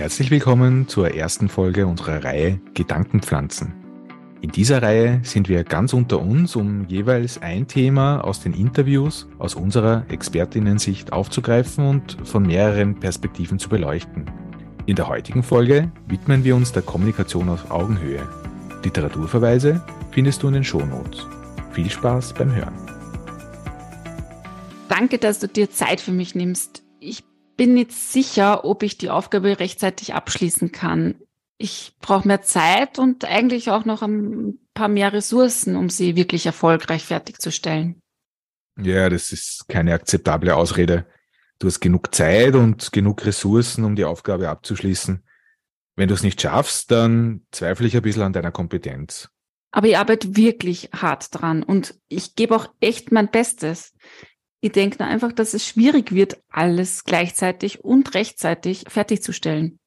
Herzlich willkommen zur ersten Folge unserer Reihe Gedankenpflanzen. In dieser Reihe sind wir ganz unter uns, um jeweils ein Thema aus den Interviews aus unserer Expertinnensicht aufzugreifen und von mehreren Perspektiven zu beleuchten. In der heutigen Folge widmen wir uns der Kommunikation auf Augenhöhe. Literaturverweise findest du in den Shownotes. Viel Spaß beim Hören. Danke, dass du dir Zeit für mich nimmst. Ich bin nicht sicher, ob ich die Aufgabe rechtzeitig abschließen kann. Ich brauche mehr Zeit und eigentlich auch noch ein paar mehr Ressourcen, um sie wirklich erfolgreich fertigzustellen. Ja, das ist keine akzeptable Ausrede. Du hast genug Zeit und genug Ressourcen, um die Aufgabe abzuschließen. Wenn du es nicht schaffst, dann zweifle ich ein bisschen an deiner Kompetenz. Aber ich arbeite wirklich hart dran und ich gebe auch echt mein Bestes. Ich denke einfach, dass es schwierig wird, alles gleichzeitig und rechtzeitig fertigzustellen.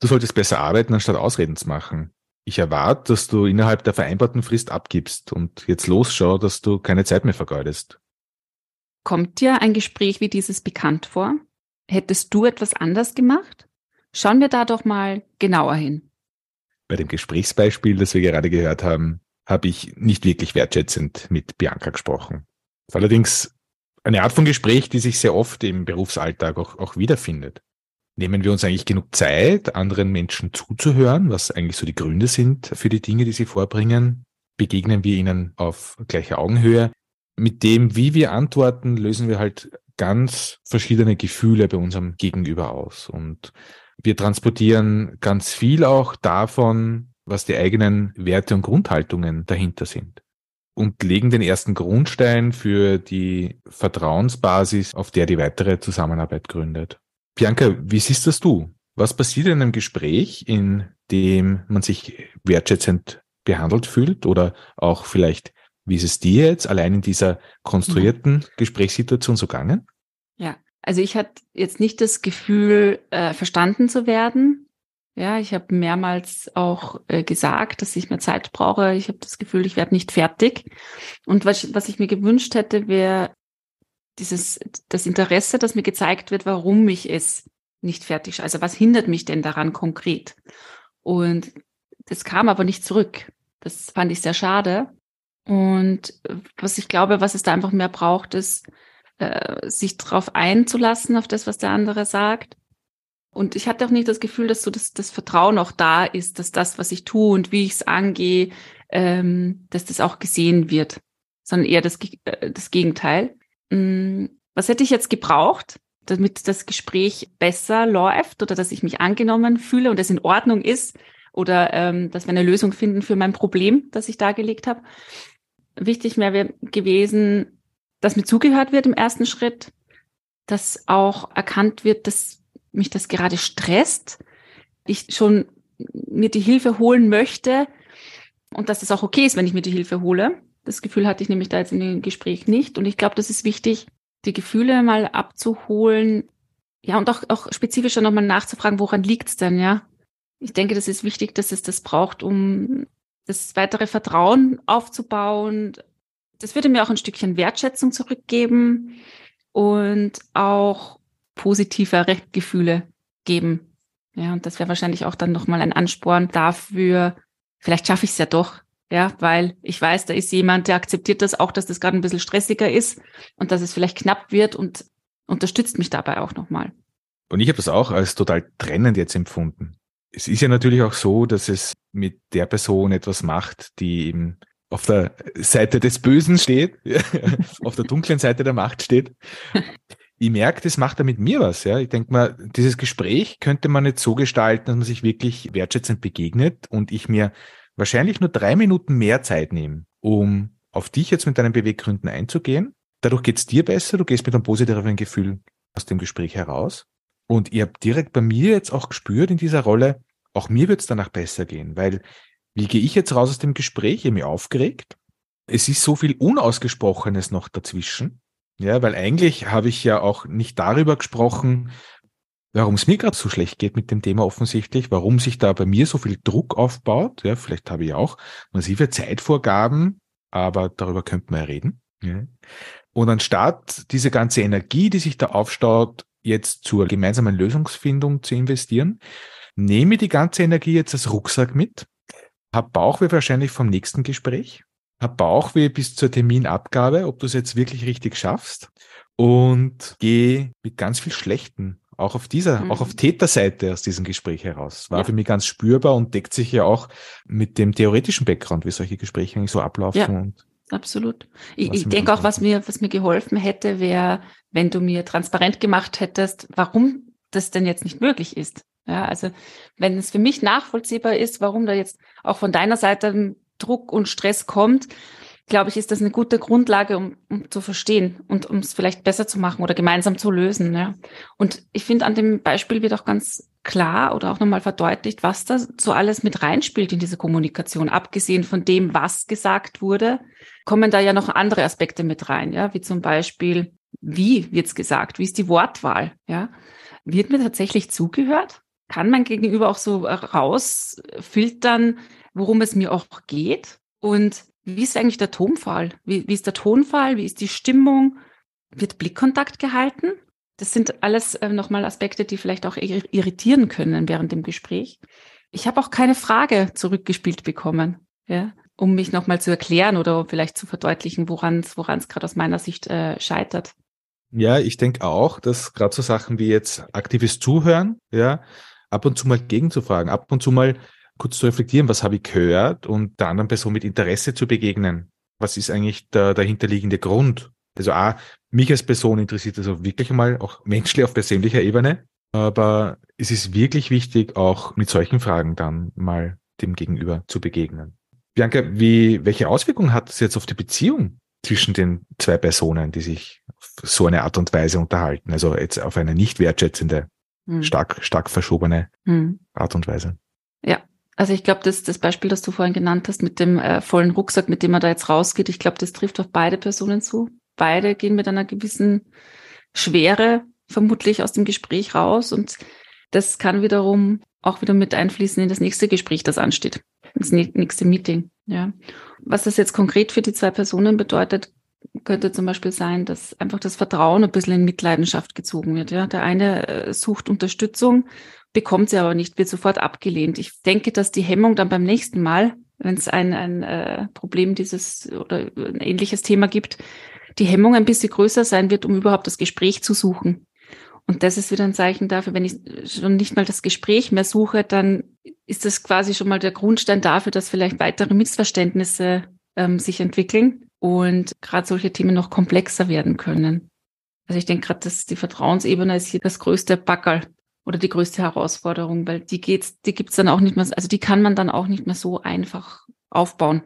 Du solltest besser arbeiten, anstatt Ausreden zu machen. Ich erwarte, dass du innerhalb der vereinbarten Frist abgibst und jetzt losschau, dass du keine Zeit mehr vergeudest. Kommt dir ein Gespräch wie dieses bekannt vor? Hättest du etwas anders gemacht? Schauen wir da doch mal genauer hin. Bei dem Gesprächsbeispiel, das wir gerade gehört haben, habe ich nicht wirklich wertschätzend mit Bianca gesprochen. Allerdings eine Art von Gespräch, die sich sehr oft im Berufsalltag auch, auch wiederfindet. Nehmen wir uns eigentlich genug Zeit, anderen Menschen zuzuhören, was eigentlich so die Gründe sind für die Dinge, die sie vorbringen? Begegnen wir ihnen auf gleicher Augenhöhe? Mit dem, wie wir antworten, lösen wir halt ganz verschiedene Gefühle bei unserem Gegenüber aus. Und wir transportieren ganz viel auch davon, was die eigenen Werte und Grundhaltungen dahinter sind und legen den ersten Grundstein für die Vertrauensbasis, auf der die weitere Zusammenarbeit gründet. Bianca, wie siehst das du? Was passiert in einem Gespräch, in dem man sich wertschätzend behandelt fühlt oder auch vielleicht, wie ist es dir jetzt allein in dieser konstruierten. Gesprächssituation so gegangen? Ja, also ich hatte jetzt nicht das Gefühl, äh, verstanden zu werden, ja, ich habe mehrmals auch äh, gesagt, dass ich mehr Zeit brauche. Ich habe das Gefühl, ich werde nicht fertig. Und was, was ich mir gewünscht hätte, wäre dieses das Interesse, dass mir gezeigt wird, warum ich es nicht fertig. Also was hindert mich denn daran konkret? Und das kam aber nicht zurück. Das fand ich sehr schade. Und was ich glaube, was es da einfach mehr braucht, ist, äh, sich darauf einzulassen, auf das, was der andere sagt und ich hatte auch nicht das Gefühl, dass so das, das Vertrauen auch da ist, dass das, was ich tue und wie ich es angehe, ähm, dass das auch gesehen wird, sondern eher das, äh, das Gegenteil. Ähm, was hätte ich jetzt gebraucht, damit das Gespräch besser läuft oder dass ich mich angenommen fühle und es in Ordnung ist oder ähm, dass wir eine Lösung finden für mein Problem, das ich dargelegt habe? Wichtig wäre gewesen, dass mir zugehört wird im ersten Schritt, dass auch erkannt wird, dass mich das gerade stresst, ich schon mir die Hilfe holen möchte und dass das auch okay ist, wenn ich mir die Hilfe hole. Das Gefühl hatte ich nämlich da jetzt in dem Gespräch nicht. Und ich glaube, das ist wichtig, die Gefühle mal abzuholen. Ja, und auch, auch spezifischer nochmal nachzufragen, woran liegt's denn, ja? Ich denke, das ist wichtig, dass es das braucht, um das weitere Vertrauen aufzubauen. Das würde mir auch ein Stückchen Wertschätzung zurückgeben und auch positivere Gefühle geben. Ja, und das wäre wahrscheinlich auch dann nochmal ein Ansporn dafür, vielleicht schaffe ich es ja doch, ja, weil ich weiß, da ist jemand, der akzeptiert das auch, dass das gerade ein bisschen stressiger ist und dass es vielleicht knapp wird und unterstützt mich dabei auch nochmal. Und ich habe das auch als total trennend jetzt empfunden. Es ist ja natürlich auch so, dass es mit der Person etwas macht, die eben auf der Seite des Bösen steht, auf der dunklen Seite der Macht steht ich merke, das macht da mit mir was. Ja. Ich denke mal, dieses Gespräch könnte man nicht so gestalten, dass man sich wirklich wertschätzend begegnet und ich mir wahrscheinlich nur drei Minuten mehr Zeit nehme, um auf dich jetzt mit deinen Beweggründen einzugehen. Dadurch geht's dir besser, du gehst mit einem positiveren Gefühl aus dem Gespräch heraus. Und ihr habt direkt bei mir jetzt auch gespürt in dieser Rolle, auch mir wird's danach besser gehen, weil wie gehe ich jetzt raus aus dem Gespräch? Ich habe mich aufgeregt. Es ist so viel Unausgesprochenes noch dazwischen. Ja, weil eigentlich habe ich ja auch nicht darüber gesprochen, warum es mir gerade so schlecht geht mit dem Thema offensichtlich, warum sich da bei mir so viel Druck aufbaut. Ja, vielleicht habe ich auch massive Zeitvorgaben, aber darüber könnte man ja reden. Ja. Und anstatt diese ganze Energie, die sich da aufstaut, jetzt zur gemeinsamen Lösungsfindung zu investieren, nehme die ganze Energie jetzt als Rucksack mit, habe Bauchweh wahrscheinlich vom nächsten Gespräch, habe Bauchweh bis zur Terminabgabe, ob du es jetzt wirklich richtig schaffst und gehe mit ganz viel Schlechten auch auf dieser, mhm. auch auf Täterseite aus diesem Gespräch heraus. War ja. für mich ganz spürbar und deckt sich ja auch mit dem theoretischen Background, wie solche Gespräche eigentlich so ablaufen. Ja, und absolut. Ich, ich denke auch, was mir, was mir geholfen hätte, wäre, wenn du mir transparent gemacht hättest, warum das denn jetzt nicht möglich ist. Ja, also wenn es für mich nachvollziehbar ist, warum da jetzt auch von deiner Seite Druck und Stress kommt, glaube ich, ist das eine gute Grundlage, um, um zu verstehen und um es vielleicht besser zu machen oder gemeinsam zu lösen. Ja. Und ich finde, an dem Beispiel wird auch ganz klar oder auch nochmal verdeutlicht, was da so alles mit reinspielt in diese Kommunikation. Abgesehen von dem, was gesagt wurde, kommen da ja noch andere Aspekte mit rein, ja, wie zum Beispiel, wie wird's gesagt, wie ist die Wortwahl, ja. Wird mir tatsächlich zugehört? Kann mein Gegenüber auch so rausfiltern, worum es mir auch geht? Und wie ist eigentlich der Tonfall? Wie, wie ist der Tonfall? Wie ist die Stimmung? Wird Blickkontakt gehalten? Das sind alles äh, nochmal Aspekte, die vielleicht auch irritieren können während dem Gespräch. Ich habe auch keine Frage zurückgespielt bekommen, ja, um mich nochmal zu erklären oder vielleicht zu verdeutlichen, woran es gerade aus meiner Sicht äh, scheitert. Ja, ich denke auch, dass gerade so Sachen wie jetzt aktives Zuhören, ja, ab und zu mal gegenzufragen, ab und zu mal kurz zu reflektieren, was habe ich gehört und der anderen Person mit Interesse zu begegnen. Was ist eigentlich der dahinterliegende Grund? Also A, mich als Person interessiert also wirklich mal auch menschlich auf persönlicher Ebene, aber es ist wirklich wichtig, auch mit solchen Fragen dann mal dem Gegenüber zu begegnen. Bianca, wie, welche Auswirkungen hat das jetzt auf die Beziehung zwischen den zwei Personen, die sich auf so eine Art und Weise unterhalten? Also jetzt auf eine nicht wertschätzende, hm. stark, stark verschobene hm. Art und Weise. Ja, also ich glaube, das, das Beispiel, das du vorhin genannt hast, mit dem äh, vollen Rucksack, mit dem man da jetzt rausgeht, ich glaube, das trifft auf beide Personen zu. Beide gehen mit einer gewissen Schwere vermutlich aus dem Gespräch raus und das kann wiederum auch wieder mit einfließen in das nächste Gespräch, das ansteht, ins nächste Meeting. Ja, was das jetzt konkret für die zwei Personen bedeutet, könnte zum Beispiel sein, dass einfach das Vertrauen ein bisschen in Mitleidenschaft gezogen wird. Ja, der eine äh, sucht Unterstützung bekommt sie aber nicht, wird sofort abgelehnt. Ich denke, dass die Hemmung dann beim nächsten Mal, wenn es ein, ein äh, Problem dieses oder ein ähnliches Thema gibt, die Hemmung ein bisschen größer sein wird, um überhaupt das Gespräch zu suchen. Und das ist wieder ein Zeichen dafür, wenn ich schon nicht mal das Gespräch mehr suche, dann ist das quasi schon mal der Grundstein dafür, dass vielleicht weitere Missverständnisse ähm, sich entwickeln und gerade solche Themen noch komplexer werden können. Also ich denke gerade, dass die Vertrauensebene ist hier das größte Backerl, oder die größte Herausforderung, weil die geht's, die gibt's dann auch nicht mehr, also die kann man dann auch nicht mehr so einfach aufbauen.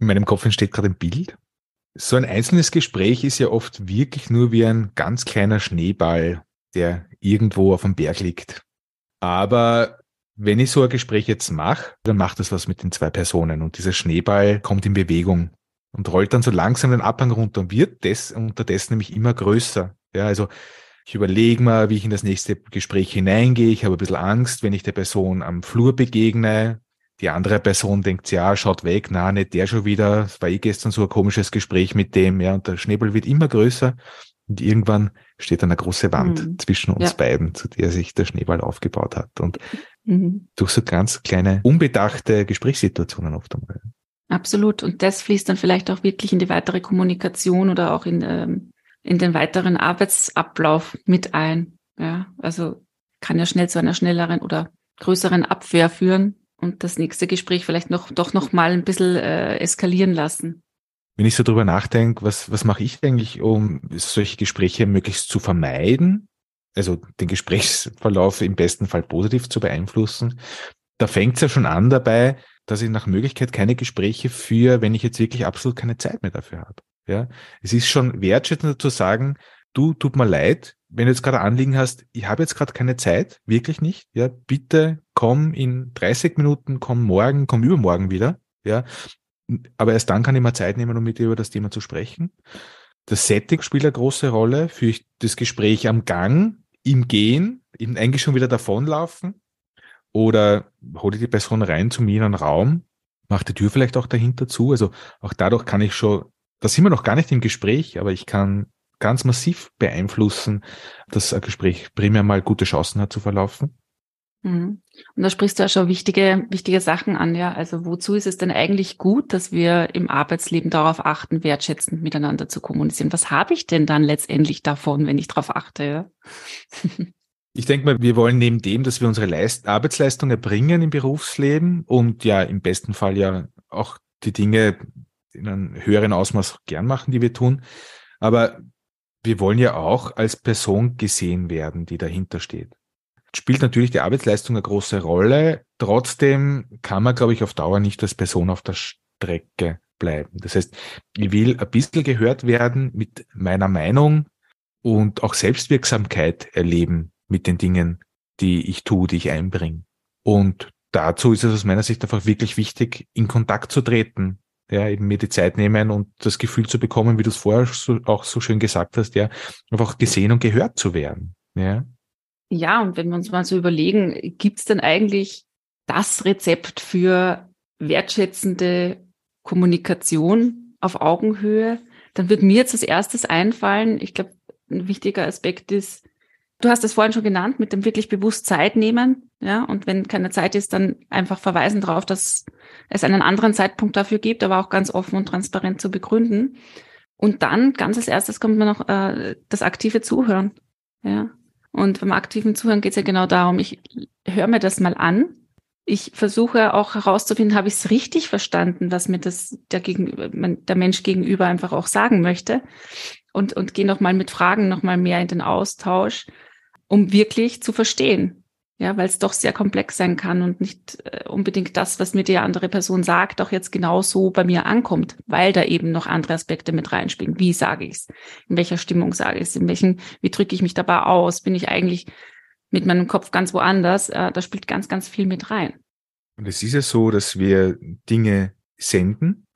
In meinem Kopf entsteht gerade ein Bild. So ein einzelnes Gespräch ist ja oft wirklich nur wie ein ganz kleiner Schneeball, der irgendwo auf dem Berg liegt. Aber wenn ich so ein Gespräch jetzt mache, dann macht das was mit den zwei Personen und dieser Schneeball kommt in Bewegung und rollt dann so langsam den Abhang runter und wird des, unterdessen nämlich immer größer. Ja, also ich überlege mal, wie ich in das nächste Gespräch hineingehe. Ich habe ein bisschen Angst, wenn ich der Person am Flur begegne. Die andere Person denkt, ja, schaut weg, na, nicht der schon wieder. Es war eh gestern so ein komisches Gespräch mit dem, ja, und der Schneeball wird immer größer. Und irgendwann steht eine große Wand mhm. zwischen uns ja. beiden, zu der sich der Schneeball aufgebaut hat. Und mhm. durch so ganz kleine, unbedachte Gesprächssituationen oft einmal. Absolut. Und das fließt dann vielleicht auch wirklich in die weitere Kommunikation oder auch in ähm, in den weiteren Arbeitsablauf mit ein. Ja, also kann ja schnell zu einer schnelleren oder größeren Abwehr führen und das nächste Gespräch vielleicht noch doch noch mal ein bisschen äh, eskalieren lassen. Wenn ich so drüber nachdenke, was, was mache ich eigentlich, um solche Gespräche möglichst zu vermeiden? Also den Gesprächsverlauf im besten Fall positiv zu beeinflussen. Da fängt es ja schon an dabei, dass ich nach Möglichkeit keine Gespräche führe, wenn ich jetzt wirklich absolut keine Zeit mehr dafür habe. Ja, es ist schon wertschätzender zu sagen, du, tut mir leid, wenn du jetzt gerade Anliegen hast, ich habe jetzt gerade keine Zeit, wirklich nicht, ja, bitte komm in 30 Minuten, komm morgen, komm übermorgen wieder, ja, aber erst dann kann ich mal Zeit nehmen, um mit dir über das Thema zu sprechen. Das Setting spielt eine große Rolle, für das Gespräch am Gang, im Gehen, eben eigentlich schon wieder davonlaufen. Oder hole die Person rein zu mir in einen Raum, mache die Tür vielleicht auch dahinter zu, also auch dadurch kann ich schon da sind wir noch gar nicht im Gespräch, aber ich kann ganz massiv beeinflussen, dass ein Gespräch primär mal gute Chancen hat zu verlaufen. Mhm. Und da sprichst du ja schon wichtige, wichtige Sachen an, ja. Also wozu ist es denn eigentlich gut, dass wir im Arbeitsleben darauf achten, wertschätzend miteinander zu kommunizieren? Was habe ich denn dann letztendlich davon, wenn ich darauf achte? Ja? Ich denke mal, wir wollen neben dem, dass wir unsere Leist Arbeitsleistung erbringen im Berufsleben und ja im besten Fall ja auch die Dinge in einem höheren Ausmaß gern machen, die wir tun. Aber wir wollen ja auch als Person gesehen werden, die dahinter steht. Spielt natürlich die Arbeitsleistung eine große Rolle. Trotzdem kann man, glaube ich, auf Dauer nicht als Person auf der Strecke bleiben. Das heißt, ich will ein bisschen gehört werden mit meiner Meinung und auch Selbstwirksamkeit erleben mit den Dingen, die ich tue, die ich einbringe. Und dazu ist es aus meiner Sicht einfach wirklich wichtig, in Kontakt zu treten ja, eben mir die Zeit nehmen und das Gefühl zu bekommen, wie du es vorher so, auch so schön gesagt hast, ja, einfach gesehen und gehört zu werden. Ja, ja und wenn wir uns mal so überlegen, gibt es denn eigentlich das Rezept für wertschätzende Kommunikation auf Augenhöhe? Dann wird mir jetzt als erstes einfallen, ich glaube, ein wichtiger Aspekt ist, Du hast es vorhin schon genannt, mit dem wirklich bewusst Zeit nehmen. Ja, und wenn keine Zeit ist, dann einfach verweisen darauf, dass es einen anderen Zeitpunkt dafür gibt, aber auch ganz offen und transparent zu begründen. Und dann, ganz als erstes, kommt mir noch äh, das aktive Zuhören. Ja. Und beim aktiven Zuhören geht es ja genau darum, ich höre mir das mal an. Ich versuche auch herauszufinden, habe ich es richtig verstanden, was mir das der, gegenüber, der Mensch gegenüber einfach auch sagen möchte. Und, und gehe nochmal mit Fragen nochmal mehr in den Austausch um wirklich zu verstehen. Ja, weil es doch sehr komplex sein kann und nicht äh, unbedingt das, was mir die andere Person sagt, auch jetzt genau so bei mir ankommt, weil da eben noch andere Aspekte mit reinspielen. Wie sage ich es? In welcher Stimmung sage ich es? In welchen, wie drücke ich mich dabei aus? Bin ich eigentlich mit meinem Kopf ganz woanders? Äh, da spielt ganz, ganz viel mit rein. Und es ist ja so, dass wir Dinge senden.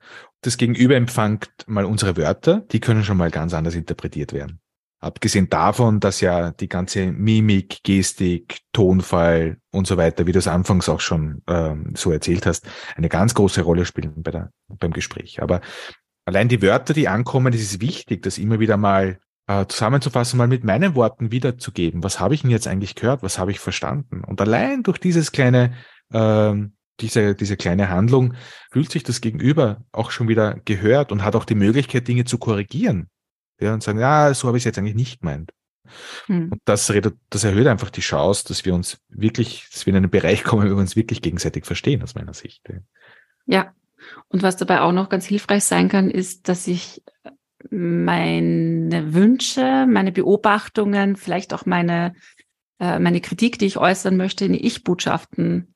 Das Gegenüber empfängt mal unsere Wörter, die können schon mal ganz anders interpretiert werden. Abgesehen davon, dass ja die ganze Mimik, Gestik, Tonfall und so weiter, wie du es anfangs auch schon ähm, so erzählt hast, eine ganz große Rolle spielen bei der, beim Gespräch. Aber allein die Wörter, die ankommen, es ist wichtig, das immer wieder mal äh, zusammenzufassen, mal mit meinen Worten wiederzugeben. Was habe ich denn jetzt eigentlich gehört? Was habe ich verstanden? Und allein durch dieses kleine, äh, diese, diese kleine Handlung fühlt sich das Gegenüber auch schon wieder gehört und hat auch die Möglichkeit, Dinge zu korrigieren ja, und sagen, ja, so habe ich es jetzt eigentlich nicht gemeint. Hm. Und das, das erhöht einfach die Chance, dass wir uns wirklich, dass wir in einen Bereich kommen, wo wir uns wirklich gegenseitig verstehen, aus meiner Sicht. Ja. Und was dabei auch noch ganz hilfreich sein kann, ist, dass ich meine Wünsche, meine Beobachtungen, vielleicht auch meine, äh, meine Kritik, die ich äußern möchte, in Ich-Botschaften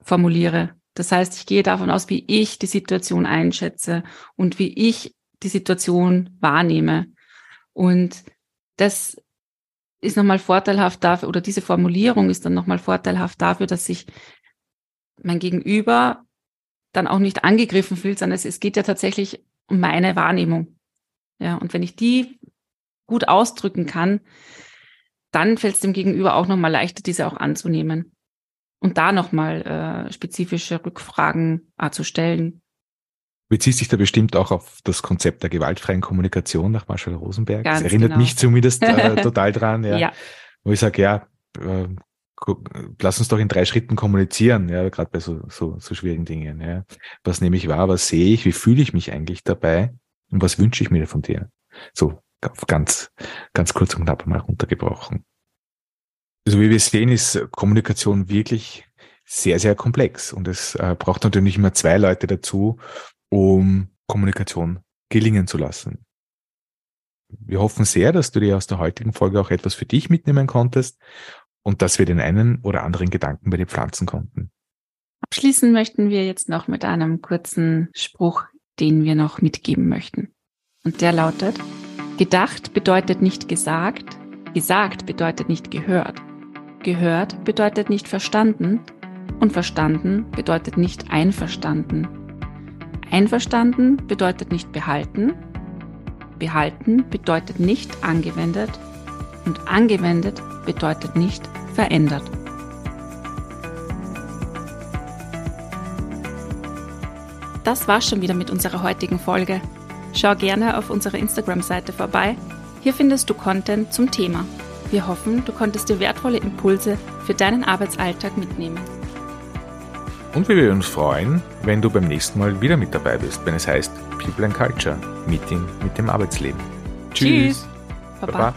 formuliere. Das heißt, ich gehe davon aus, wie ich die Situation einschätze und wie ich die Situation wahrnehme. Und das ist nochmal vorteilhaft dafür, oder diese Formulierung ist dann nochmal vorteilhaft dafür, dass sich mein Gegenüber dann auch nicht angegriffen fühlt, sondern es, es geht ja tatsächlich um meine Wahrnehmung. Ja, und wenn ich die gut ausdrücken kann, dann fällt es dem Gegenüber auch nochmal leichter, diese auch anzunehmen. Und da nochmal äh, spezifische Rückfragen äh, zu stellen bezieht sich da bestimmt auch auf das Konzept der gewaltfreien Kommunikation nach Marshall Rosenberg. Ganz das erinnert genau. mich zumindest äh, total dran, ja. ja. Wo ich sage, ja, äh, lass uns doch in drei Schritten kommunizieren, ja, gerade bei so, so, so schwierigen Dingen. Ja. Was nehme ich wahr, was sehe ich, wie fühle ich mich eigentlich dabei und was wünsche ich mir von dir? So ganz, ganz kurz und knapp mal runtergebrochen. Also wie wir sehen, ist Kommunikation wirklich sehr, sehr komplex und es äh, braucht natürlich immer zwei Leute dazu, um Kommunikation gelingen zu lassen. Wir hoffen sehr, dass du dir aus der heutigen Folge auch etwas für dich mitnehmen konntest und dass wir den einen oder anderen Gedanken bei dir pflanzen konnten. Abschließen möchten wir jetzt noch mit einem kurzen Spruch, den wir noch mitgeben möchten. Und der lautet, gedacht bedeutet nicht gesagt, gesagt bedeutet nicht gehört, gehört bedeutet nicht verstanden und verstanden bedeutet nicht einverstanden. Einverstanden bedeutet nicht behalten, behalten bedeutet nicht angewendet und angewendet bedeutet nicht verändert. Das war's schon wieder mit unserer heutigen Folge. Schau gerne auf unserer Instagram-Seite vorbei. Hier findest du Content zum Thema. Wir hoffen, du konntest dir wertvolle Impulse für deinen Arbeitsalltag mitnehmen. Und wir würden uns freuen, wenn du beim nächsten Mal wieder mit dabei bist, wenn es heißt People and Culture, Meeting mit dem Arbeitsleben. Tschüss. Tschüss. Baba. Baba.